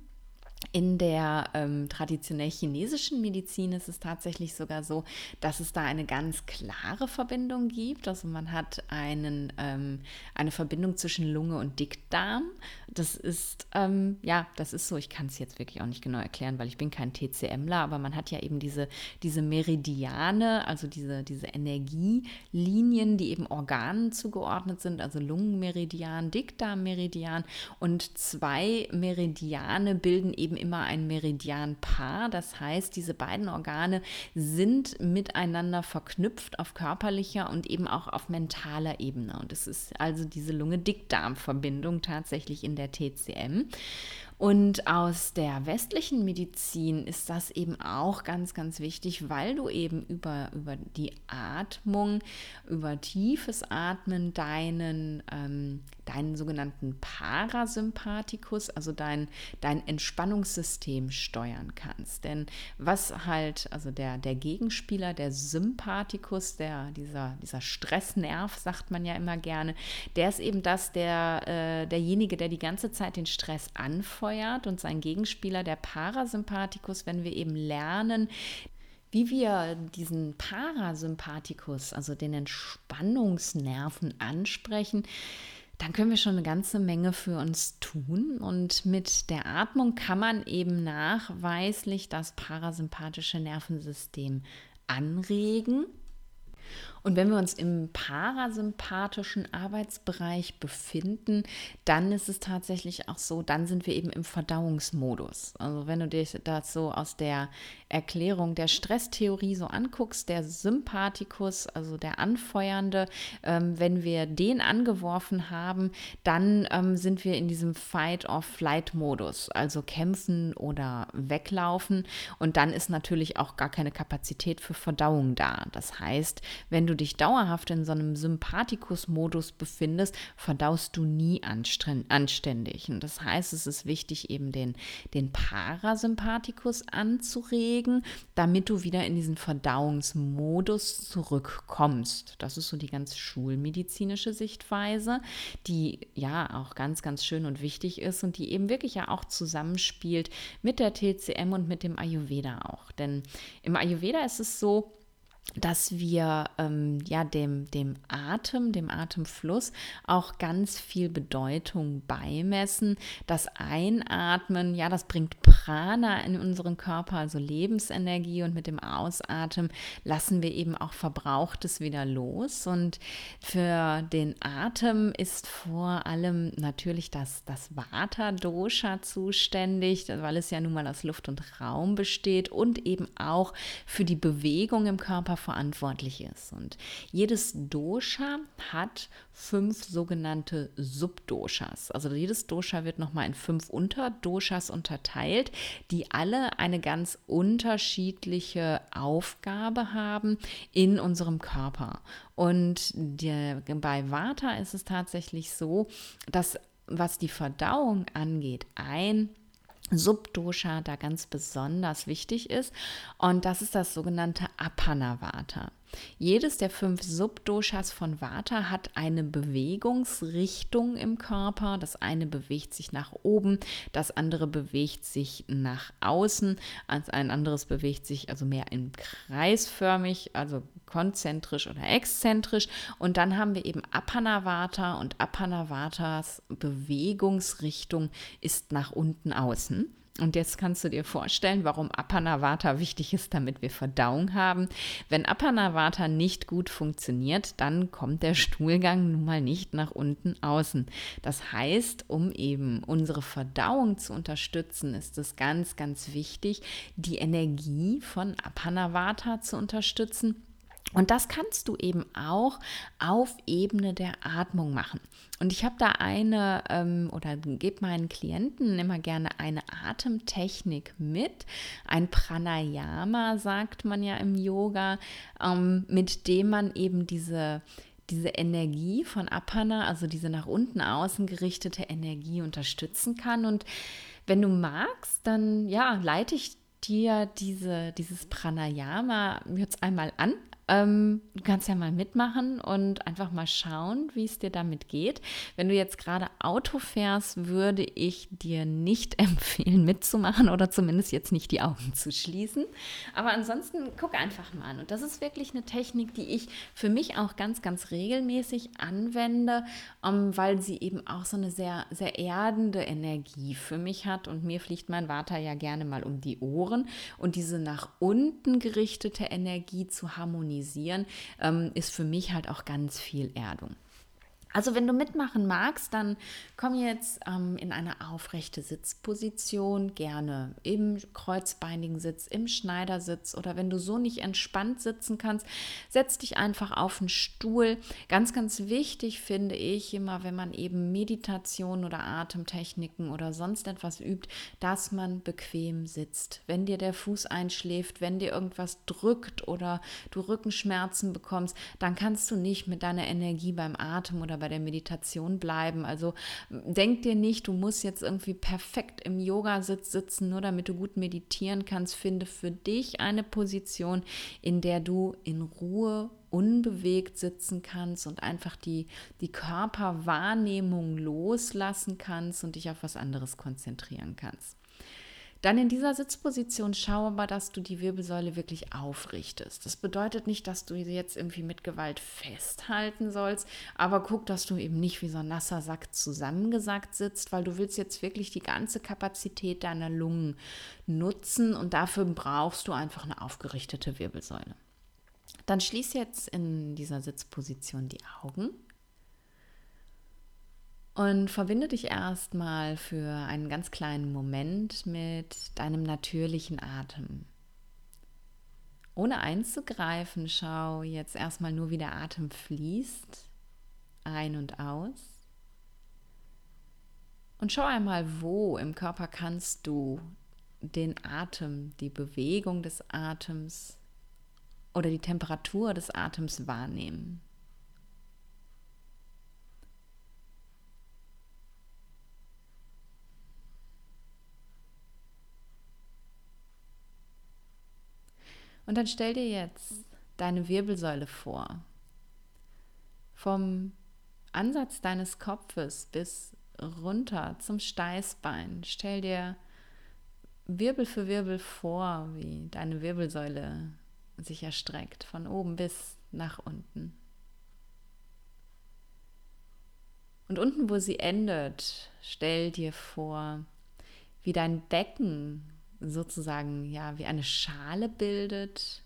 In der ähm, traditionell chinesischen Medizin ist es tatsächlich sogar so, dass es da eine ganz klare Verbindung gibt. Also man hat einen, ähm, eine Verbindung zwischen Lunge und Dickdarm. Das ist, ähm, ja, das ist so, ich kann es jetzt wirklich auch nicht genau erklären, weil ich bin kein TCMler, aber man hat ja eben diese, diese Meridiane, also diese, diese Energielinien, die eben Organen zugeordnet sind, also Lungenmeridian, Dickdarmmeridian und zwei Meridiane bilden eben eben immer ein Meridianpaar. Das heißt, diese beiden Organe sind miteinander verknüpft auf körperlicher und eben auch auf mentaler Ebene. Und es ist also diese Lunge-Dickdarm-Verbindung tatsächlich in der TCM. Und aus der westlichen Medizin ist das eben auch ganz, ganz wichtig, weil du eben über, über die Atmung, über tiefes Atmen deinen, ähm, deinen sogenannten Parasympathikus, also dein, dein Entspannungssystem steuern kannst. Denn was halt, also der, der Gegenspieler, der Sympathikus, der, dieser, dieser Stressnerv, sagt man ja immer gerne, der ist eben das, der, äh, derjenige, der die ganze Zeit den Stress anfeuert und sein Gegenspieler, der Parasympathikus, wenn wir eben lernen, wie wir diesen Parasympathikus, also den Entspannungsnerven ansprechen, dann können wir schon eine ganze Menge für uns tun. Und mit der Atmung kann man eben nachweislich das parasympathische Nervensystem anregen. Und wenn wir uns im parasympathischen Arbeitsbereich befinden, dann ist es tatsächlich auch so, dann sind wir eben im Verdauungsmodus. Also wenn du dich das so aus der Erklärung der Stresstheorie so anguckst, der Sympathikus, also der Anfeuernde, ähm, wenn wir den angeworfen haben, dann ähm, sind wir in diesem Fight-or-Flight-Modus, also kämpfen oder weglaufen. Und dann ist natürlich auch gar keine Kapazität für Verdauung da. Das heißt, wenn du dich dauerhaft in so einem Sympathikus-Modus befindest, verdaust du nie anständig. Und das heißt, es ist wichtig, eben den, den Parasympathikus anzuregen, damit du wieder in diesen Verdauungsmodus zurückkommst. Das ist so die ganz schulmedizinische Sichtweise, die ja auch ganz, ganz schön und wichtig ist und die eben wirklich ja auch zusammenspielt mit der TCM und mit dem Ayurveda auch. Denn im Ayurveda ist es so, dass wir ähm, ja dem, dem Atem, dem Atemfluss auch ganz viel Bedeutung beimessen. Das Einatmen, ja, das bringt Prana in unseren Körper, also Lebensenergie und mit dem Ausatmen lassen wir eben auch Verbrauchtes wieder los. Und für den Atem ist vor allem natürlich das, das Vata-Dosha zuständig, weil es ja nun mal aus Luft und Raum besteht und eben auch für die Bewegung im Körper Körper verantwortlich ist. Und jedes Dosha hat fünf sogenannte Subdoshas. Also jedes Dosha wird nochmal in fünf Unterdoshas unterteilt, die alle eine ganz unterschiedliche Aufgabe haben in unserem Körper. Und der, bei Vata ist es tatsächlich so, dass was die Verdauung angeht, ein Subdosha da ganz besonders wichtig ist. Und das ist das sogenannte Apanavata. Jedes der fünf Subdoshas von Vata hat eine Bewegungsrichtung im Körper. Das eine bewegt sich nach oben, das andere bewegt sich nach außen, ein anderes bewegt sich also mehr im kreisförmig, also konzentrisch oder exzentrisch. Und dann haben wir eben Apanavata und Apanavatas Bewegungsrichtung ist nach unten außen. Und jetzt kannst du dir vorstellen, warum Apanavata wichtig ist, damit wir Verdauung haben. Wenn Apanavata nicht gut funktioniert, dann kommt der Stuhlgang nun mal nicht nach unten außen. Das heißt, um eben unsere Verdauung zu unterstützen, ist es ganz, ganz wichtig, die Energie von Apanavata zu unterstützen und das kannst du eben auch auf Ebene der Atmung machen. Und ich habe da eine ähm, oder gebe meinen Klienten immer gerne eine Atemtechnik mit, ein Pranayama, sagt man ja im Yoga, ähm, mit dem man eben diese diese Energie von Apana, also diese nach unten außen gerichtete Energie unterstützen kann. Und wenn du magst, dann ja, leite ich dir diese, dieses Pranayama jetzt einmal an. Ähm, du kannst ja mal mitmachen und einfach mal schauen, wie es dir damit geht. Wenn du jetzt gerade Auto fährst, würde ich dir nicht (laughs) empfehlen, mitzumachen oder zumindest jetzt nicht die Augen zu schließen. Aber ansonsten guck einfach mal an. Und das ist wirklich eine Technik, die ich für mich auch ganz, ganz regelmäßig anwende, um, ähm, weil sie eben auch so eine sehr, sehr erdende Energie für mich hat. Und mir fliegt mein Vater ja gerne mal um die Ohren. Und diese nach unten gerichtete Energie zu harmonisieren, organisieren, ähm, ist für mich halt auch ganz viel Erdung. Also wenn du mitmachen magst, dann komm jetzt ähm, in eine aufrechte Sitzposition, gerne im kreuzbeinigen Sitz, im Schneidersitz oder wenn du so nicht entspannt sitzen kannst, setz dich einfach auf einen Stuhl. Ganz, ganz wichtig finde ich immer, wenn man eben Meditation oder Atemtechniken oder sonst etwas übt, dass man bequem sitzt. Wenn dir der Fuß einschläft, wenn dir irgendwas drückt oder du Rückenschmerzen bekommst, dann kannst du nicht mit deiner Energie beim Atem oder bei der Meditation bleiben. Also denk dir nicht, du musst jetzt irgendwie perfekt im Yogasitz sitzen, nur damit du gut meditieren kannst. Finde für dich eine Position, in der du in Ruhe unbewegt sitzen kannst und einfach die, die Körperwahrnehmung loslassen kannst und dich auf was anderes konzentrieren kannst. Dann in dieser Sitzposition schau aber, dass du die Wirbelsäule wirklich aufrichtest. Das bedeutet nicht, dass du sie jetzt irgendwie mit Gewalt festhalten sollst, aber guck, dass du eben nicht wie so ein nasser Sack zusammengesackt sitzt, weil du willst jetzt wirklich die ganze Kapazität deiner Lungen nutzen und dafür brauchst du einfach eine aufgerichtete Wirbelsäule. Dann schließ jetzt in dieser Sitzposition die Augen und verbinde dich erstmal für einen ganz kleinen Moment mit deinem natürlichen Atem. Ohne einzugreifen, schau jetzt erstmal nur, wie der Atem fließt, ein und aus. Und schau einmal, wo im Körper kannst du den Atem, die Bewegung des Atems oder die Temperatur des Atems wahrnehmen. Und dann stell dir jetzt deine Wirbelsäule vor. Vom Ansatz deines Kopfes bis runter zum Steißbein. Stell dir Wirbel für Wirbel vor, wie deine Wirbelsäule sich erstreckt, von oben bis nach unten. Und unten, wo sie endet, stell dir vor, wie dein Becken sozusagen ja wie eine Schale bildet,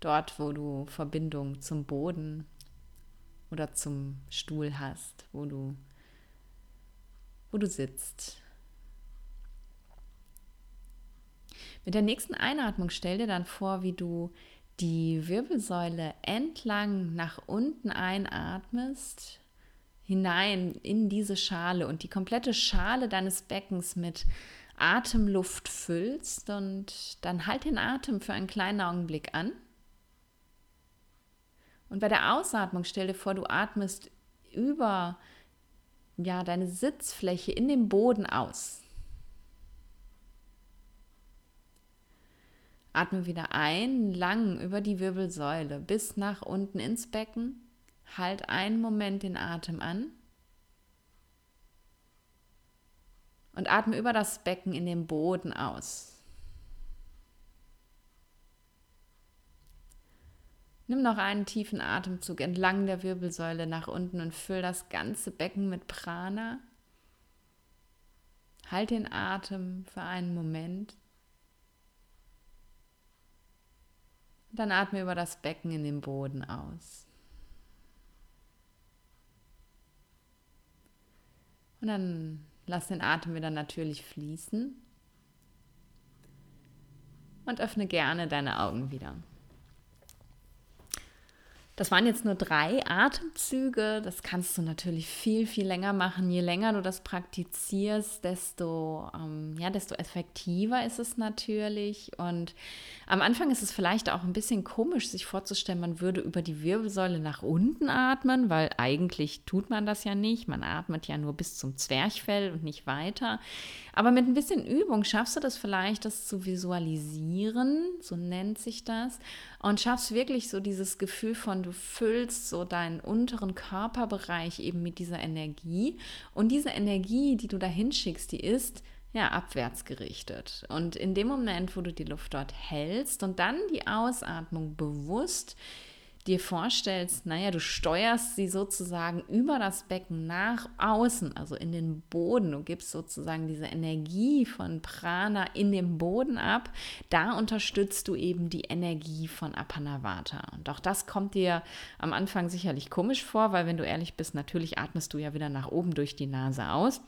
dort, wo du Verbindung zum Boden oder zum Stuhl hast, wo du wo du sitzt. Mit der nächsten Einatmung stell dir dann vor, wie du die Wirbelsäule entlang nach unten einatmest, hinein in diese Schale und die komplette Schale deines Beckens mit Atemluft füllst und dann halt den Atem für einen kleinen Augenblick an. Und bei der Ausatmung stell dir vor, du atmest über ja, deine Sitzfläche in dem Boden aus. Atme wieder ein, lang über die Wirbelsäule bis nach unten ins Becken. Halt einen Moment den Atem an. Und atme über das Becken in den Boden aus. Nimm noch einen tiefen Atemzug entlang der Wirbelsäule nach unten und füll das ganze Becken mit Prana. Halt den Atem für einen Moment. dann atme über das Becken in den Boden aus. Und dann lass den Atem wieder natürlich fließen. Und öffne gerne deine Augen wieder. Das waren jetzt nur drei Atemzüge. Das kannst du natürlich viel, viel länger machen. Je länger du das praktizierst, desto, ähm, ja, desto effektiver ist es natürlich. Und am Anfang ist es vielleicht auch ein bisschen komisch, sich vorzustellen, man würde über die Wirbelsäule nach unten atmen, weil eigentlich tut man das ja nicht. Man atmet ja nur bis zum Zwerchfell und nicht weiter. Aber mit ein bisschen Übung schaffst du das vielleicht, das zu visualisieren, so nennt sich das, und schaffst wirklich so dieses Gefühl von, du füllst so deinen unteren Körperbereich eben mit dieser Energie. Und diese Energie, die du da hinschickst, die ist ja abwärts gerichtet. Und in dem Moment, wo du die Luft dort hältst und dann die Ausatmung bewusst dir vorstellst, naja, du steuerst sie sozusagen über das Becken nach außen, also in den Boden. Du gibst sozusagen diese Energie von Prana in den Boden ab. Da unterstützt du eben die Energie von Apanavata. Und auch das kommt dir am Anfang sicherlich komisch vor, weil wenn du ehrlich bist, natürlich atmest du ja wieder nach oben durch die Nase aus.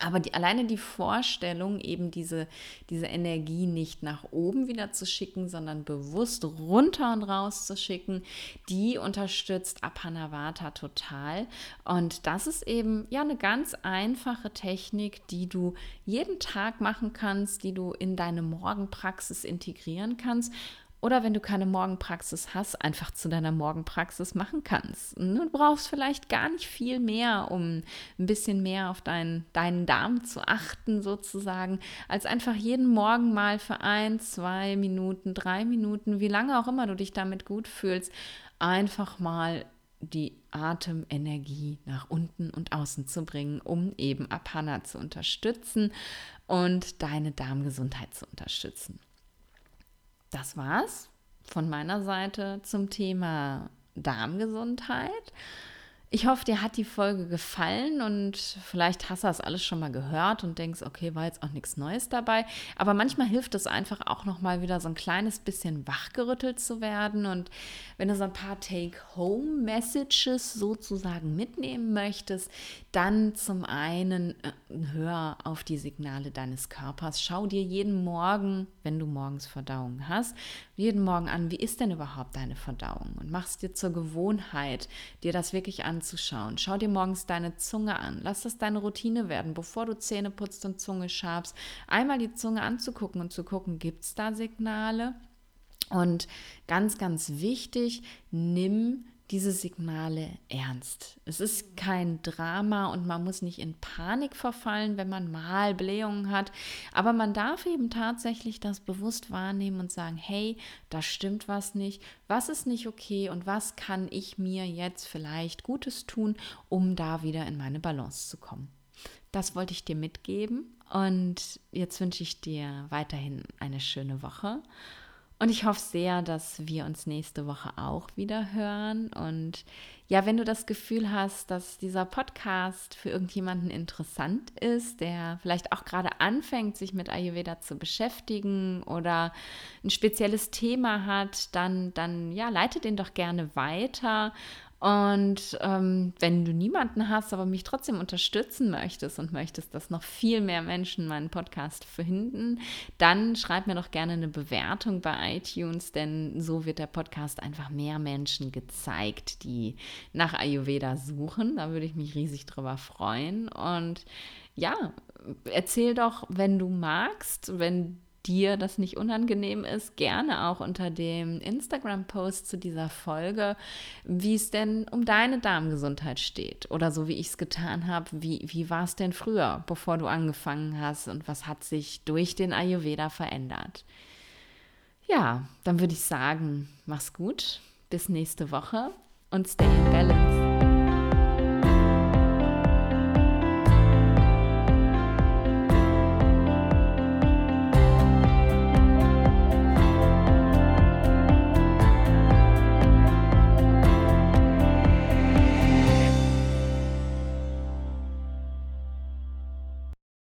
Aber die, alleine die Vorstellung, eben diese, diese Energie nicht nach oben wieder zu schicken, sondern bewusst runter und raus zu schicken, die unterstützt Apanavata total. Und das ist eben ja eine ganz einfache Technik, die du jeden Tag machen kannst, die du in deine Morgenpraxis integrieren kannst oder wenn du keine Morgenpraxis hast, einfach zu deiner Morgenpraxis machen kannst. Du brauchst vielleicht gar nicht viel mehr, um ein bisschen mehr auf deinen, deinen Darm zu achten, sozusagen, als einfach jeden Morgen mal für ein, zwei Minuten, drei Minuten, wie lange auch immer du dich damit gut fühlst, einfach mal die Atemenergie nach unten und außen zu bringen, um eben Apana zu unterstützen und deine Darmgesundheit zu unterstützen das war's von meiner Seite zum Thema Darmgesundheit. Ich hoffe, dir hat die Folge gefallen und vielleicht hast du das alles schon mal gehört und denkst, okay, war jetzt auch nichts Neues dabei. Aber manchmal hilft es einfach auch noch mal wieder so ein kleines bisschen wachgerüttelt zu werden. Und wenn du so ein paar Take-Home-Messages sozusagen mitnehmen möchtest, dann zum einen äh, hör auf die Signale deines Körpers. Schau dir jeden Morgen, wenn du morgens Verdauung hast, jeden Morgen an, wie ist denn überhaupt deine Verdauung? Und mach es dir zur Gewohnheit, dir das wirklich an anzuschauen. Schau dir morgens deine Zunge an. Lass das deine Routine werden, bevor du Zähne putzt und Zunge schabst. Einmal die Zunge anzugucken und zu gucken, gibt es da Signale? Und ganz, ganz wichtig, nimm diese Signale ernst. Es ist kein Drama und man muss nicht in Panik verfallen, wenn man mal Blähungen hat, aber man darf eben tatsächlich das bewusst wahrnehmen und sagen, hey, da stimmt was nicht, was ist nicht okay und was kann ich mir jetzt vielleicht Gutes tun, um da wieder in meine Balance zu kommen. Das wollte ich dir mitgeben und jetzt wünsche ich dir weiterhin eine schöne Woche und ich hoffe sehr, dass wir uns nächste Woche auch wieder hören. Und ja, wenn du das Gefühl hast, dass dieser Podcast für irgendjemanden interessant ist, der vielleicht auch gerade anfängt, sich mit Ayurveda zu beschäftigen oder ein spezielles Thema hat, dann, dann ja, leite den doch gerne weiter und ähm, wenn du niemanden hast, aber mich trotzdem unterstützen möchtest und möchtest, dass noch viel mehr Menschen meinen Podcast finden, dann schreib mir doch gerne eine Bewertung bei iTunes, denn so wird der Podcast einfach mehr Menschen gezeigt, die nach Ayurveda suchen. Da würde ich mich riesig drüber freuen. Und ja, erzähl doch, wenn du magst, wenn dir das nicht unangenehm ist, gerne auch unter dem Instagram-Post zu dieser Folge, wie es denn um deine Darmgesundheit steht. Oder so wie ich es getan habe, wie, wie war es denn früher, bevor du angefangen hast und was hat sich durch den Ayurveda verändert. Ja, dann würde ich sagen, mach's gut, bis nächste Woche und stay in balance.